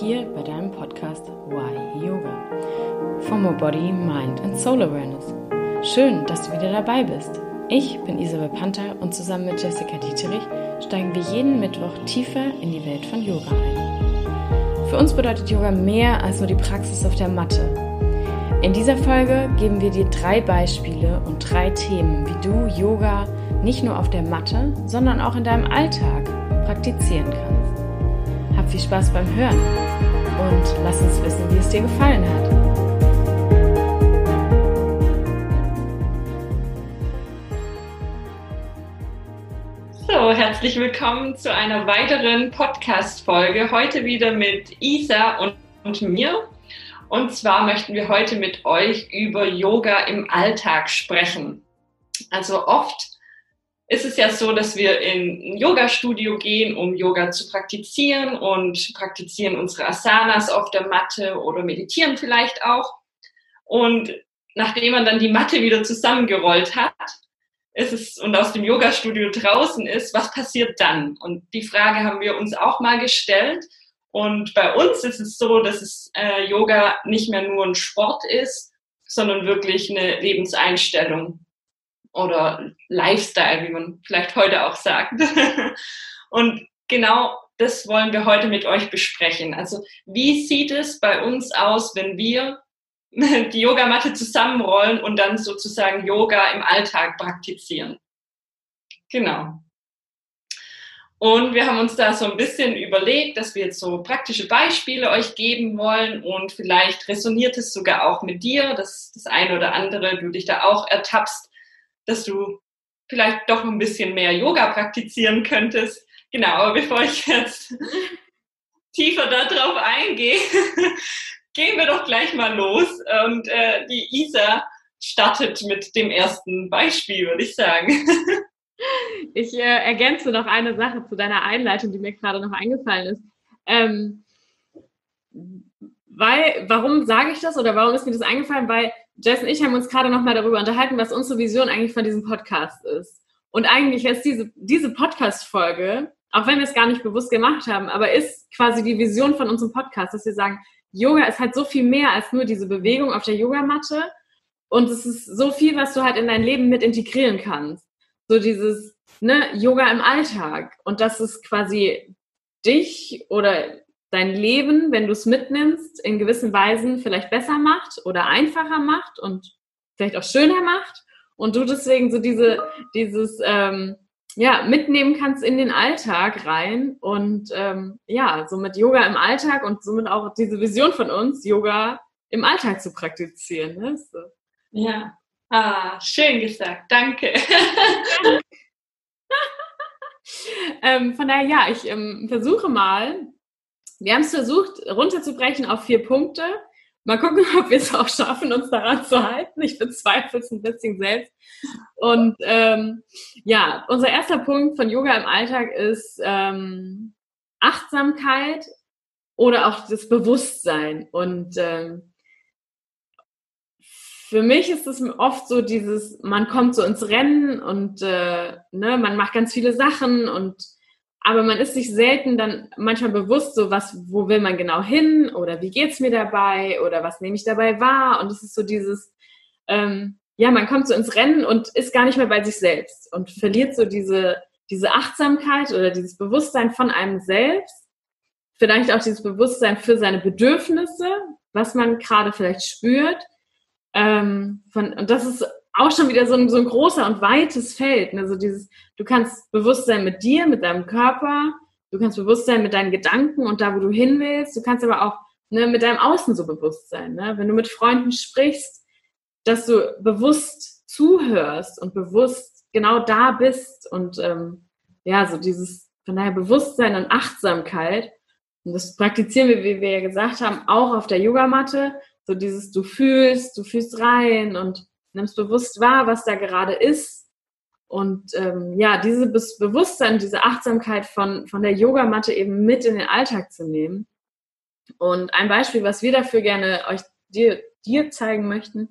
hier bei deinem Podcast Why Yoga. For more Body, Mind and Soul Awareness. Schön, dass du wieder dabei bist. Ich bin Isabel Panther und zusammen mit Jessica Dieterich steigen wir jeden Mittwoch tiefer in die Welt von Yoga ein. Für uns bedeutet Yoga mehr als nur die Praxis auf der Matte. In dieser Folge geben wir dir drei Beispiele und drei Themen, wie du Yoga nicht nur auf der Matte, sondern auch in deinem Alltag praktizieren kannst. Hab viel Spaß beim Hören und lass uns wissen, wie es dir gefallen hat. So, herzlich willkommen zu einer weiteren Podcast-Folge. Heute wieder mit Isa und, und mir. Und zwar möchten wir heute mit euch über Yoga im Alltag sprechen. Also oft ist es ja so, dass wir in ein Yoga-Studio gehen, um Yoga zu praktizieren und praktizieren unsere Asanas auf der Matte oder meditieren vielleicht auch. Und nachdem man dann die Matte wieder zusammengerollt hat, ist es und aus dem Yoga-Studio draußen ist, was passiert dann? Und die Frage haben wir uns auch mal gestellt. Und bei uns ist es so, dass es äh, Yoga nicht mehr nur ein Sport ist, sondern wirklich eine Lebenseinstellung oder Lifestyle, wie man vielleicht heute auch sagt. Und genau das wollen wir heute mit euch besprechen. Also wie sieht es bei uns aus, wenn wir die Yogamatte zusammenrollen und dann sozusagen Yoga im Alltag praktizieren? Genau. Und wir haben uns da so ein bisschen überlegt, dass wir jetzt so praktische Beispiele euch geben wollen und vielleicht resoniert es sogar auch mit dir, dass das eine oder andere du dich da auch ertappst, dass du vielleicht doch ein bisschen mehr Yoga praktizieren könntest. Genau, aber bevor ich jetzt tiefer darauf eingehe, gehen wir doch gleich mal los. Und äh, die Isa startet mit dem ersten Beispiel, würde ich sagen. Ich äh, ergänze noch eine Sache zu deiner Einleitung, die mir gerade noch eingefallen ist. Ähm, weil, warum sage ich das oder warum ist mir das eingefallen? Weil Jess und ich haben uns gerade nochmal darüber unterhalten, was unsere Vision eigentlich von diesem Podcast ist. Und eigentlich ist diese, diese Podcast-Folge, auch wenn wir es gar nicht bewusst gemacht haben, aber ist quasi die Vision von unserem Podcast, dass wir sagen, Yoga ist halt so viel mehr als nur diese Bewegung auf der Yogamatte. Und es ist so viel, was du halt in dein Leben mit integrieren kannst. So dieses, ne, Yoga im Alltag. Und das ist quasi dich oder dein Leben, wenn du es mitnimmst, in gewissen Weisen vielleicht besser macht oder einfacher macht und vielleicht auch schöner macht und du deswegen so diese, dieses, ähm, ja, mitnehmen kannst in den Alltag rein und ähm, ja, somit Yoga im Alltag und somit auch diese Vision von uns, Yoga im Alltag zu praktizieren. Ne? So. Ja, ah, schön gesagt, danke. ähm, von daher, ja, ich ähm, versuche mal, wir haben es versucht, runterzubrechen auf vier Punkte. Mal gucken, ob wir es auch schaffen, uns daran zu halten. Ich bezweifle es ein bisschen selbst. Und ähm, ja, unser erster Punkt von Yoga im Alltag ist ähm, Achtsamkeit oder auch das Bewusstsein. Und ähm, für mich ist es oft so dieses, man kommt so ins Rennen und äh, ne, man macht ganz viele Sachen und aber man ist sich selten dann manchmal bewusst, so was, wo will man genau hin oder wie geht's mir dabei oder was nehme ich dabei wahr und es ist so dieses, ähm, ja, man kommt so ins Rennen und ist gar nicht mehr bei sich selbst und verliert so diese, diese Achtsamkeit oder dieses Bewusstsein von einem selbst, vielleicht auch dieses Bewusstsein für seine Bedürfnisse, was man gerade vielleicht spürt. Ähm, von, und das ist auch schon wieder so ein, so ein großer und weites Feld. Ne? So dieses, du kannst bewusst sein mit dir, mit deinem Körper, du kannst bewusst sein mit deinen Gedanken und da, wo du hin willst. Du kannst aber auch ne, mit deinem Außen so bewusst sein. Ne? Wenn du mit Freunden sprichst, dass du bewusst zuhörst und bewusst genau da bist und ähm, ja, so dieses von daher Bewusstsein und Achtsamkeit. Und das praktizieren wir, wie wir ja gesagt haben, auch auf der Yogamatte. So dieses, du fühlst, du fühlst rein und nimmst bewusst wahr, was da gerade ist. Und ähm, ja, dieses Bewusstsein, diese Achtsamkeit von, von der Yogamatte eben mit in den Alltag zu nehmen. Und ein Beispiel, was wir dafür gerne euch dir, dir zeigen möchten,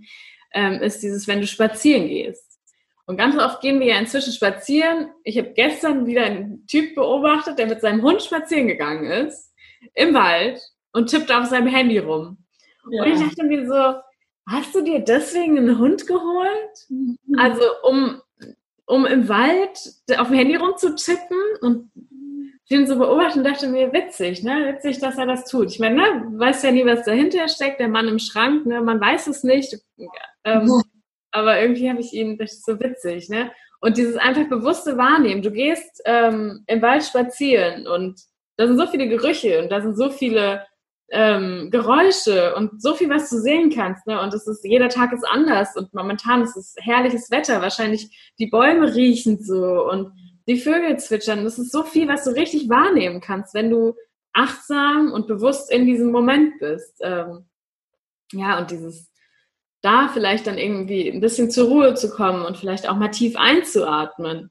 ähm, ist dieses, wenn du spazieren gehst. Und ganz oft gehen wir ja inzwischen spazieren. Ich habe gestern wieder einen Typ beobachtet, der mit seinem Hund spazieren gegangen ist im Wald und tippt auf seinem Handy rum. Ja. Und ich dachte mir so, hast du dir deswegen einen Hund geholt? Also um, um im Wald auf dem Handy rumzutippen und den so beobachtet und dachte mir, witzig, ne? Witzig, dass er das tut. Ich meine, ne, weiß ja nie, was dahinter steckt, der Mann im Schrank, ne? Man weiß es nicht. Ähm, aber irgendwie habe ich ihn, das ist so witzig, ne? Und dieses einfach bewusste Wahrnehmen. Du gehst ähm, im Wald spazieren und da sind so viele Gerüche und da sind so viele ähm, Geräusche und so viel, was du sehen kannst. Ne? Und es ist, jeder Tag ist anders und momentan ist es herrliches Wetter. Wahrscheinlich die Bäume riechen so und die Vögel zwitschern. Das ist so viel, was du richtig wahrnehmen kannst, wenn du achtsam und bewusst in diesem Moment bist. Ähm, ja, und dieses da vielleicht dann irgendwie ein bisschen zur Ruhe zu kommen und vielleicht auch mal tief einzuatmen.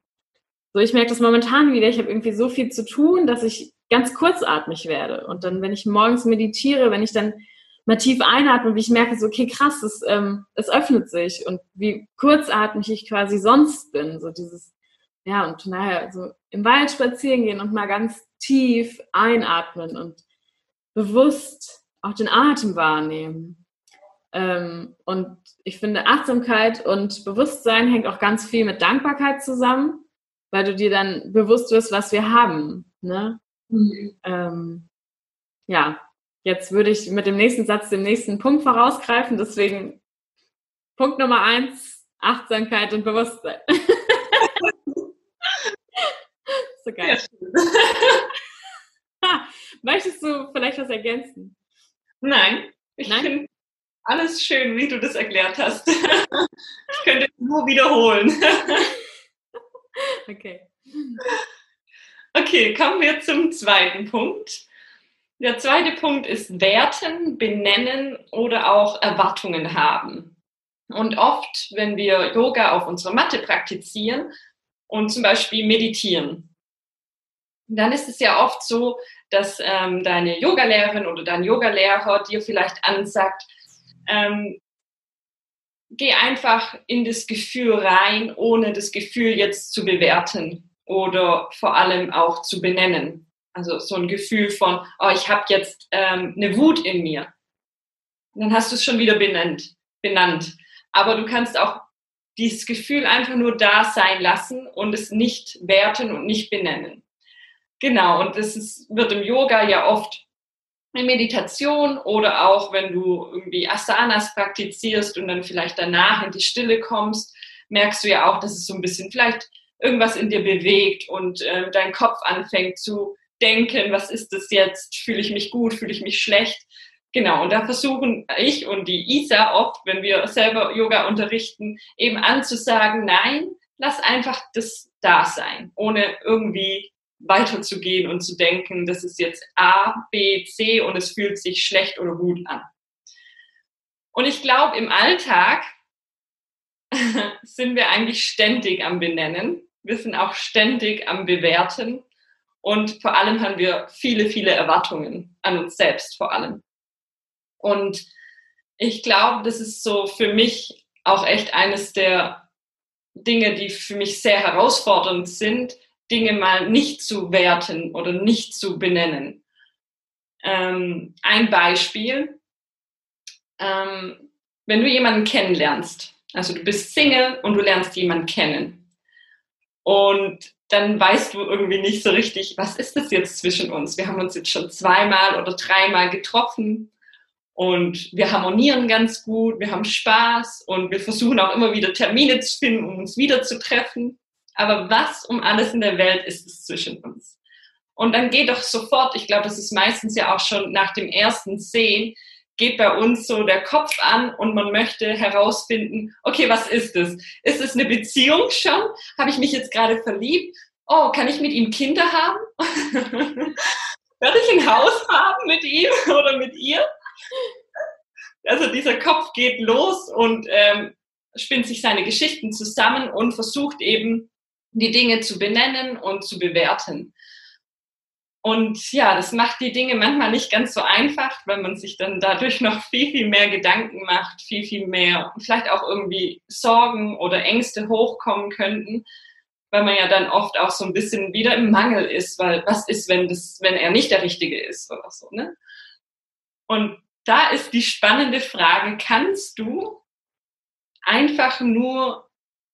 So, ich merke das momentan wieder. Ich habe irgendwie so viel zu tun, dass ich ganz kurzatmig werde. Und dann, wenn ich morgens meditiere, wenn ich dann mal tief einatme, wie ich merke, so, okay, krass, es, ähm, es öffnet sich und wie kurzatmig ich quasi sonst bin. So dieses, ja, und naja, so im Wald spazieren gehen und mal ganz tief einatmen und bewusst auch den Atem wahrnehmen. Ähm, und ich finde, Achtsamkeit und Bewusstsein hängt auch ganz viel mit Dankbarkeit zusammen, weil du dir dann bewusst wirst, was wir haben. Ne? Mhm. Ähm, ja, jetzt würde ich mit dem nächsten Satz den nächsten Punkt vorausgreifen. Deswegen Punkt Nummer eins, Achtsamkeit und Bewusstsein. so geil. Ja, Möchtest du vielleicht was ergänzen? Nein, ich finde alles schön, wie du das erklärt hast. ich könnte nur wiederholen. okay. Okay, kommen wir zum zweiten Punkt. Der zweite Punkt ist Werten, benennen oder auch Erwartungen haben. Und oft, wenn wir Yoga auf unserer Matte praktizieren und zum Beispiel meditieren, dann ist es ja oft so, dass ähm, deine Yogalehrerin oder dein Yogalehrer dir vielleicht ansagt, ähm, geh einfach in das Gefühl rein, ohne das Gefühl jetzt zu bewerten oder vor allem auch zu benennen. Also so ein Gefühl von, oh, ich habe jetzt ähm, eine Wut in mir. dann hast du es schon wieder benannt, benannt. Aber du kannst auch dieses Gefühl einfach nur da sein lassen und es nicht werten und nicht benennen. Genau, und das ist, wird im Yoga ja oft in Meditation oder auch wenn du irgendwie Asanas praktizierst und dann vielleicht danach in die Stille kommst, merkst du ja auch, dass es so ein bisschen vielleicht irgendwas in dir bewegt und äh, dein Kopf anfängt zu denken, was ist das jetzt? Fühle ich mich gut? Fühle ich mich schlecht? Genau, und da versuchen ich und die Isa oft, wenn wir selber Yoga unterrichten, eben anzusagen, nein, lass einfach das da sein, ohne irgendwie weiterzugehen und zu denken, das ist jetzt A, B, C und es fühlt sich schlecht oder gut an. Und ich glaube, im Alltag sind wir eigentlich ständig am Benennen. Wir sind auch ständig am Bewerten. Und vor allem haben wir viele, viele Erwartungen an uns selbst vor allem. Und ich glaube, das ist so für mich auch echt eines der Dinge, die für mich sehr herausfordernd sind, Dinge mal nicht zu werten oder nicht zu benennen. Ähm, ein Beispiel, ähm, wenn du jemanden kennenlernst, also du bist Single und du lernst jemanden kennen und dann weißt du irgendwie nicht so richtig, was ist das jetzt zwischen uns? Wir haben uns jetzt schon zweimal oder dreimal getroffen und wir harmonieren ganz gut, wir haben Spaß und wir versuchen auch immer wieder Termine zu finden, um uns wieder zu treffen. Aber was um alles in der Welt ist es zwischen uns? Und dann geht doch sofort, ich glaube, das ist meistens ja auch schon nach dem ersten Sehen, geht bei uns so der Kopf an und man möchte herausfinden, okay, was ist es? Ist es eine Beziehung schon? Habe ich mich jetzt gerade verliebt? Oh, kann ich mit ihm Kinder haben? Werde ich ein Haus haben mit ihm oder mit ihr? Also dieser Kopf geht los und ähm, spinnt sich seine Geschichten zusammen und versucht eben die Dinge zu benennen und zu bewerten. Und ja, das macht die Dinge manchmal nicht ganz so einfach, weil man sich dann dadurch noch viel, viel mehr Gedanken macht, viel, viel mehr, vielleicht auch irgendwie Sorgen oder Ängste hochkommen könnten, weil man ja dann oft auch so ein bisschen wieder im Mangel ist, weil was ist, wenn das, wenn er nicht der Richtige ist oder so, ne? Und da ist die spannende Frage, kannst du einfach nur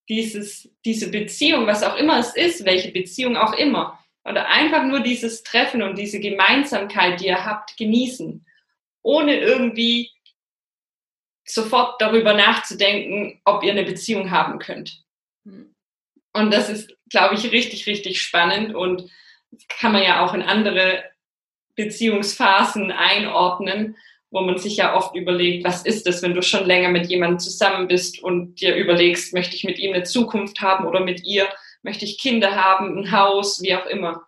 dieses, diese Beziehung, was auch immer es ist, welche Beziehung auch immer, oder einfach nur dieses Treffen und diese Gemeinsamkeit, die ihr habt, genießen, ohne irgendwie sofort darüber nachzudenken, ob ihr eine Beziehung haben könnt. Hm. Und das ist, glaube ich, richtig, richtig spannend und kann man ja auch in andere Beziehungsphasen einordnen, wo man sich ja oft überlegt, was ist es, wenn du schon länger mit jemandem zusammen bist und dir überlegst, möchte ich mit ihm eine Zukunft haben oder mit ihr, möchte ich Kinder haben, ein Haus, wie auch immer.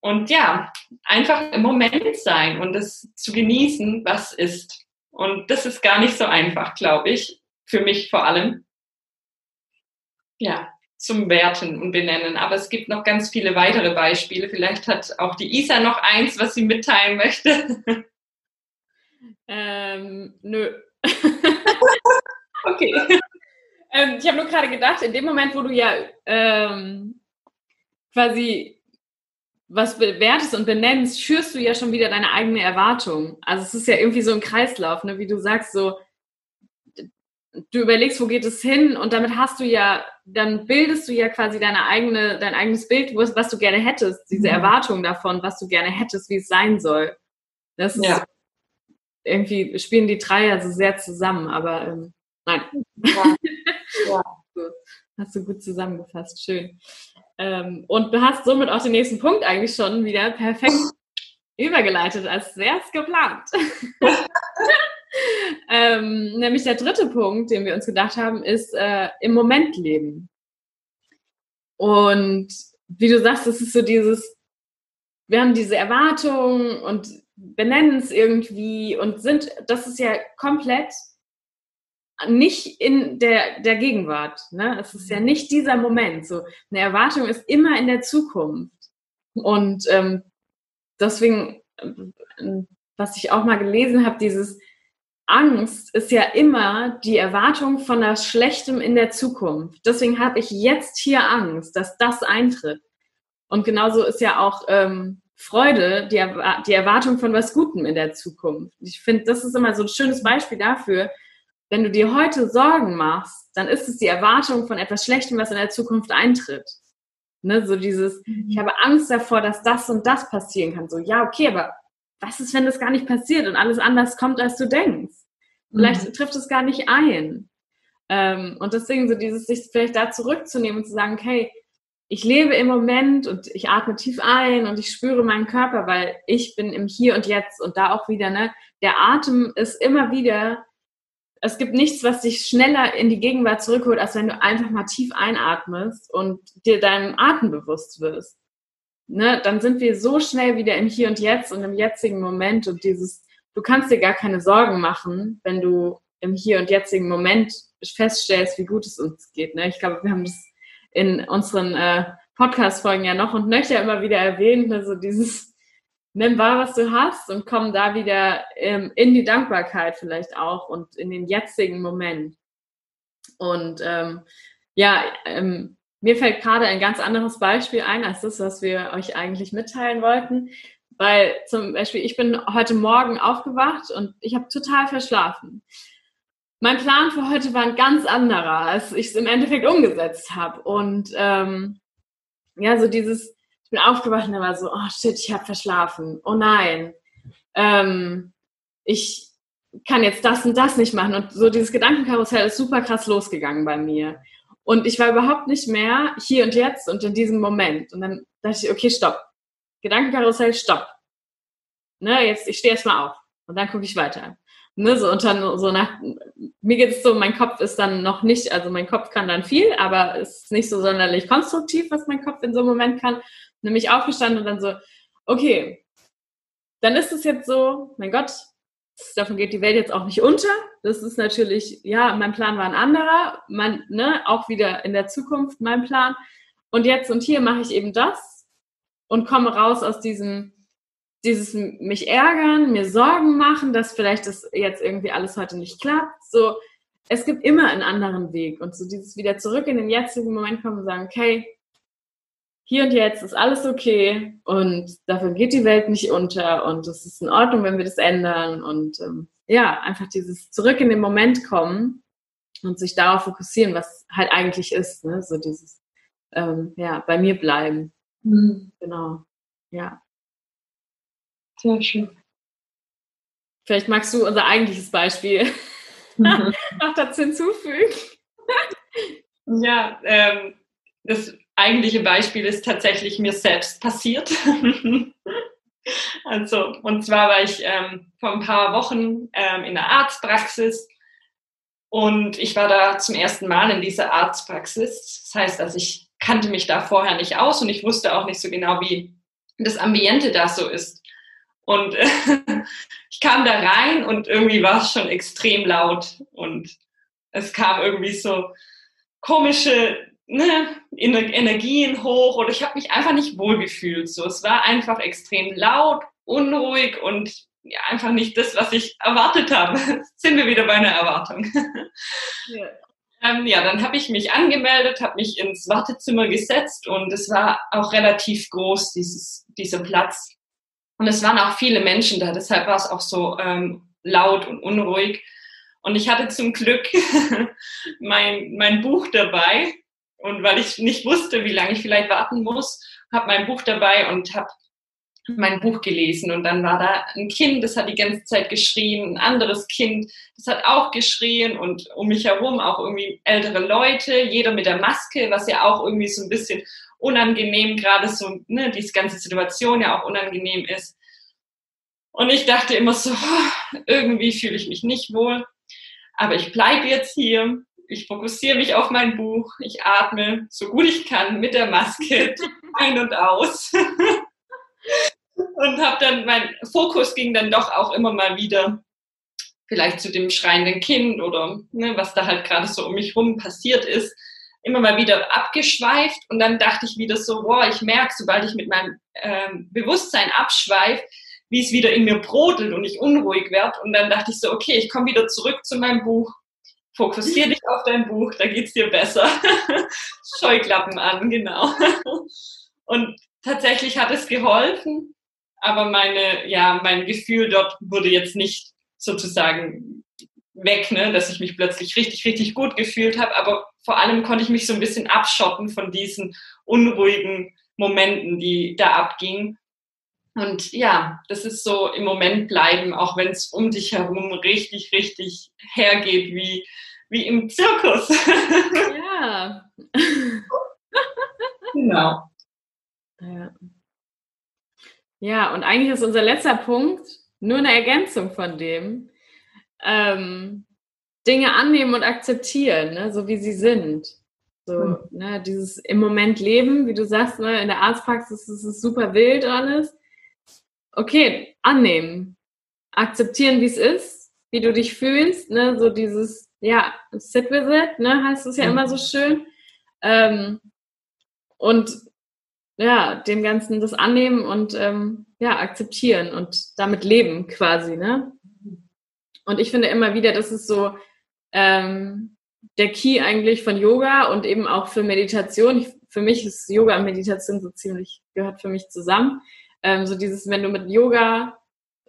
Und ja, einfach im Moment sein und es zu genießen, was ist. Und das ist gar nicht so einfach, glaube ich, für mich vor allem. Ja, zum Werten und Benennen. Aber es gibt noch ganz viele weitere Beispiele. Vielleicht hat auch die Isa noch eins, was sie mitteilen möchte. Ähm, nö. okay. ähm, ich habe nur gerade gedacht, in dem Moment, wo du ja ähm, quasi was bewertest und benennst, schürst du ja schon wieder deine eigene Erwartung. Also es ist ja irgendwie so ein Kreislauf, ne? wie du sagst, so du überlegst, wo geht es hin und damit hast du ja, dann bildest du ja quasi deine eigene, dein eigenes Bild, was du gerne hättest, diese mhm. Erwartung davon, was du gerne hättest, wie es sein soll. Das ist ja. irgendwie, spielen die drei ja so sehr zusammen, aber ähm, nein. Ja. ja. Hast du gut zusammengefasst, schön. Ähm, und du hast somit auch den nächsten Punkt eigentlich schon wieder perfekt übergeleitet, als sehr geplant. ähm, nämlich der dritte Punkt, den wir uns gedacht haben, ist äh, im Moment leben. Und wie du sagst, es ist so dieses, wir haben diese Erwartungen und benennen es irgendwie und sind, das ist ja komplett nicht in der, der Gegenwart. Ne? Es ist ja mhm. nicht dieser Moment. So eine Erwartung ist immer in der Zukunft. Und ähm, deswegen, äh, was ich auch mal gelesen habe, dieses Angst ist ja immer die Erwartung von das Schlechtem in der Zukunft. Deswegen habe ich jetzt hier Angst, dass das eintritt. Und genauso ist ja auch ähm, Freude die, die Erwartung von was Gutem in der Zukunft. Ich finde, das ist immer so ein schönes Beispiel dafür, wenn du dir heute Sorgen machst, dann ist es die Erwartung von etwas Schlechtem, was in der Zukunft eintritt. Ne, so dieses, mhm. ich habe Angst davor, dass das und das passieren kann. So, ja, okay, aber was ist, wenn das gar nicht passiert und alles anders kommt, als du denkst? Vielleicht mhm. trifft es gar nicht ein. Ähm, und deswegen so dieses, sich vielleicht da zurückzunehmen und zu sagen, hey, ich lebe im Moment und ich atme tief ein und ich spüre meinen Körper, weil ich bin im Hier und Jetzt und da auch wieder, ne, der Atem ist immer wieder es gibt nichts, was dich schneller in die Gegenwart zurückholt, als wenn du einfach mal tief einatmest und dir deinem Atem bewusst wirst. Ne, dann sind wir so schnell wieder im Hier und Jetzt und im jetzigen Moment und dieses, du kannst dir gar keine Sorgen machen, wenn du im Hier und jetzigen Moment feststellst, wie gut es uns geht. Ne? Ich glaube, wir haben das in unseren äh, Podcast-Folgen ja noch und nöcher immer wieder erwähnt, ne? so dieses nimm wahr, was du hast und komm da wieder ähm, in die Dankbarkeit vielleicht auch und in den jetzigen Moment. Und ähm, ja, ähm, mir fällt gerade ein ganz anderes Beispiel ein als das, was wir euch eigentlich mitteilen wollten. Weil zum Beispiel, ich bin heute Morgen aufgewacht und ich habe total verschlafen. Mein Plan für heute war ein ganz anderer, als ich es im Endeffekt umgesetzt habe. Und ähm, ja, so dieses, bin aufgewacht und war so, oh shit, ich habe verschlafen. Oh nein. Ähm, ich kann jetzt das und das nicht machen. Und so dieses Gedankenkarussell ist super krass losgegangen bei mir. Und ich war überhaupt nicht mehr hier und jetzt und in diesem Moment. Und dann dachte ich, okay, stopp. Gedankenkarussell, stopp. Ne, jetzt, ich stehe erstmal auf. Und dann gucke ich weiter. Ne, so, und dann so nach, mir geht es so, mein Kopf ist dann noch nicht, also mein Kopf kann dann viel, aber es ist nicht so sonderlich konstruktiv, was mein Kopf in so einem Moment kann, nämlich aufgestanden und dann so, okay, dann ist es jetzt so, mein Gott, davon geht die Welt jetzt auch nicht unter. Das ist natürlich, ja, mein Plan war ein anderer, mein, ne, auch wieder in der Zukunft mein Plan. Und jetzt und hier mache ich eben das und komme raus aus diesem, dieses mich ärgern, mir Sorgen machen, dass vielleicht das jetzt irgendwie alles heute nicht klappt. So, es gibt immer einen anderen Weg und so dieses wieder zurück in den jetzigen Moment kommen und sagen, okay, hier und jetzt ist alles okay und dafür geht die Welt nicht unter und es ist in Ordnung, wenn wir das ändern und ähm, ja, einfach dieses zurück in den Moment kommen und sich darauf fokussieren, was halt eigentlich ist, ne? so dieses ähm, ja, bei mir bleiben. Mhm. Genau, ja. Sehr schön. Vielleicht magst du unser eigentliches Beispiel mhm. noch dazu hinzufügen. Ja, ähm, das eigentliche Beispiel ist tatsächlich mir selbst passiert. also, und zwar war ich ähm, vor ein paar Wochen ähm, in der Arztpraxis und ich war da zum ersten Mal in dieser Arztpraxis. Das heißt, also ich kannte mich da vorher nicht aus und ich wusste auch nicht so genau, wie das Ambiente da so ist. Und äh, ich kam da rein und irgendwie war es schon extrem laut und es kam irgendwie so komische ne, Energien hoch oder ich habe mich einfach nicht wohlgefühlt. So, es war einfach extrem laut, unruhig und ja, einfach nicht das, was ich erwartet habe. sind wir wieder bei einer Erwartung. Ja, ähm, ja dann habe ich mich angemeldet, habe mich ins Wartezimmer gesetzt und es war auch relativ groß, dieses, dieser Platz. Und es waren auch viele Menschen da, deshalb war es auch so ähm, laut und unruhig. Und ich hatte zum Glück mein, mein Buch dabei. Und weil ich nicht wusste, wie lange ich vielleicht warten muss, habe mein Buch dabei und habe mein Buch gelesen. Und dann war da ein Kind, das hat die ganze Zeit geschrien, ein anderes Kind, das hat auch geschrien und um mich herum auch irgendwie ältere Leute, jeder mit der Maske, was ja auch irgendwie so ein bisschen unangenehm, gerade so, ne, diese ganze Situation ja auch unangenehm ist. Und ich dachte immer so, irgendwie fühle ich mich nicht wohl, aber ich bleibe jetzt hier. Ich fokussiere mich auf mein Buch. Ich atme so gut ich kann mit der Maske ein und aus. und habe dann, mein Fokus ging dann doch auch immer mal wieder vielleicht zu dem schreienden Kind oder ne, was da halt gerade so um mich rum passiert ist immer mal wieder abgeschweift und dann dachte ich wieder so, boah, ich merke, sobald ich mit meinem ähm, Bewusstsein abschweife, wie es wieder in mir brodelt und ich unruhig werde. Und dann dachte ich so, okay, ich komme wieder zurück zu meinem Buch. Fokussiere dich auf dein Buch, da geht's dir besser. Scheuklappen an, genau. Und tatsächlich hat es geholfen, aber meine, ja, mein Gefühl dort wurde jetzt nicht sozusagen weg, ne, dass ich mich plötzlich richtig, richtig gut gefühlt habe. Aber vor allem konnte ich mich so ein bisschen abschotten von diesen unruhigen Momenten, die da abgingen. Und ja, das ist so im Moment bleiben, auch wenn es um dich herum richtig, richtig hergeht, wie, wie im Zirkus. Ja. genau. Ja. ja, und eigentlich ist unser letzter Punkt nur eine Ergänzung von dem, ähm, Dinge annehmen und akzeptieren, ne, so wie sie sind. So, mhm. ne, dieses im Moment leben, wie du sagst, ne, in der Arztpraxis ist es super wild alles. Okay, annehmen. Akzeptieren, wie es ist, wie du dich fühlst, ne, so dieses, ja, sit with it, ne, heißt es ja mhm. immer so schön. Ähm, und ja, dem Ganzen das annehmen und ähm, ja, akzeptieren und damit leben quasi, ne? Und ich finde immer wieder, das ist so ähm, der Key eigentlich von Yoga und eben auch für Meditation. Ich, für mich ist Yoga und Meditation so ziemlich, gehört für mich zusammen. Ähm, so dieses, wenn du mit Yoga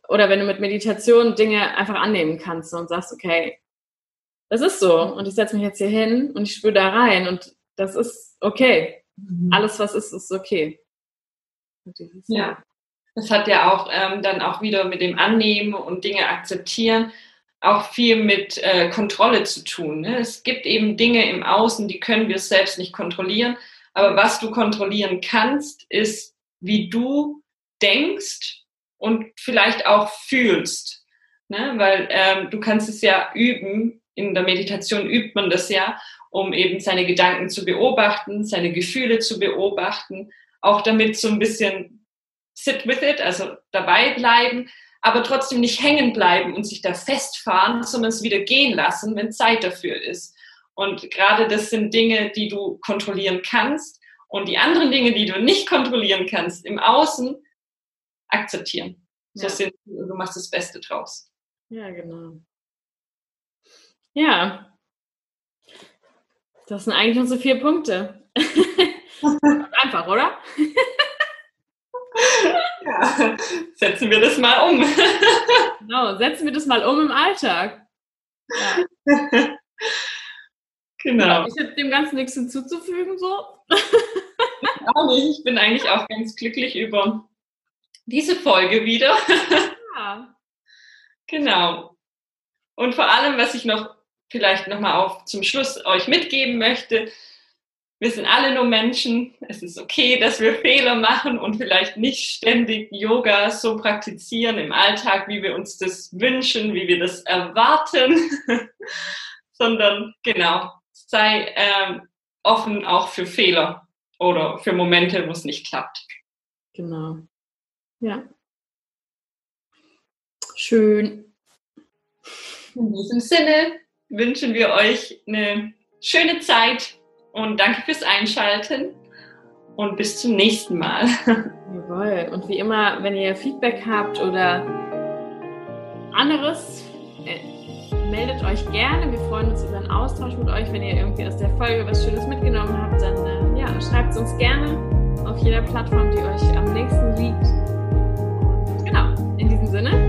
oder wenn du mit Meditation Dinge einfach annehmen kannst und sagst, okay, das ist so und ich setze mich jetzt hier hin und ich spüre da rein und das ist okay. Mhm. Alles, was ist, ist okay. Ja. Das hat ja auch ähm, dann auch wieder mit dem Annehmen und Dinge akzeptieren auch viel mit äh, Kontrolle zu tun. Ne? Es gibt eben Dinge im Außen, die können wir selbst nicht kontrollieren. Aber was du kontrollieren kannst, ist, wie du denkst und vielleicht auch fühlst. Ne? Weil ähm, du kannst es ja üben. In der Meditation übt man das ja, um eben seine Gedanken zu beobachten, seine Gefühle zu beobachten, auch damit so ein bisschen sit with it, also dabei bleiben, aber trotzdem nicht hängen bleiben und sich da festfahren, sondern es wieder gehen lassen, wenn Zeit dafür ist. Und gerade das sind Dinge, die du kontrollieren kannst und die anderen Dinge, die du nicht kontrollieren kannst, im Außen akzeptieren. So ja. sind, du machst das Beste draus. Ja, genau. Ja. Das sind eigentlich unsere vier Punkte. Einfach, oder? Ja, setzen wir das mal um. genau, setzen wir das mal um im Alltag. Ja. Genau. Ich habe dem Ganzen nichts hinzuzufügen, so. auch nicht. Ich bin eigentlich auch ganz glücklich über diese Folge wieder. Ja. genau. Und vor allem, was ich noch vielleicht nochmal auf zum Schluss euch mitgeben möchte, wir sind alle nur Menschen. Es ist okay, dass wir Fehler machen und vielleicht nicht ständig Yoga so praktizieren im Alltag, wie wir uns das wünschen, wie wir das erwarten, sondern genau, sei ähm, offen auch für Fehler oder für Momente, wo es nicht klappt. Genau. Ja. Schön. In diesem Sinne wünschen wir euch eine schöne Zeit und danke fürs Einschalten und bis zum nächsten Mal. Jawohl. Und wie immer, wenn ihr Feedback habt oder anderes, äh, meldet euch gerne. Wir freuen uns über einen Austausch mit euch. Wenn ihr irgendwie aus der Folge was Schönes mitgenommen habt, dann äh, ja, schreibt es uns gerne auf jeder Plattform, die euch am nächsten liegt. Und genau, in diesem Sinne.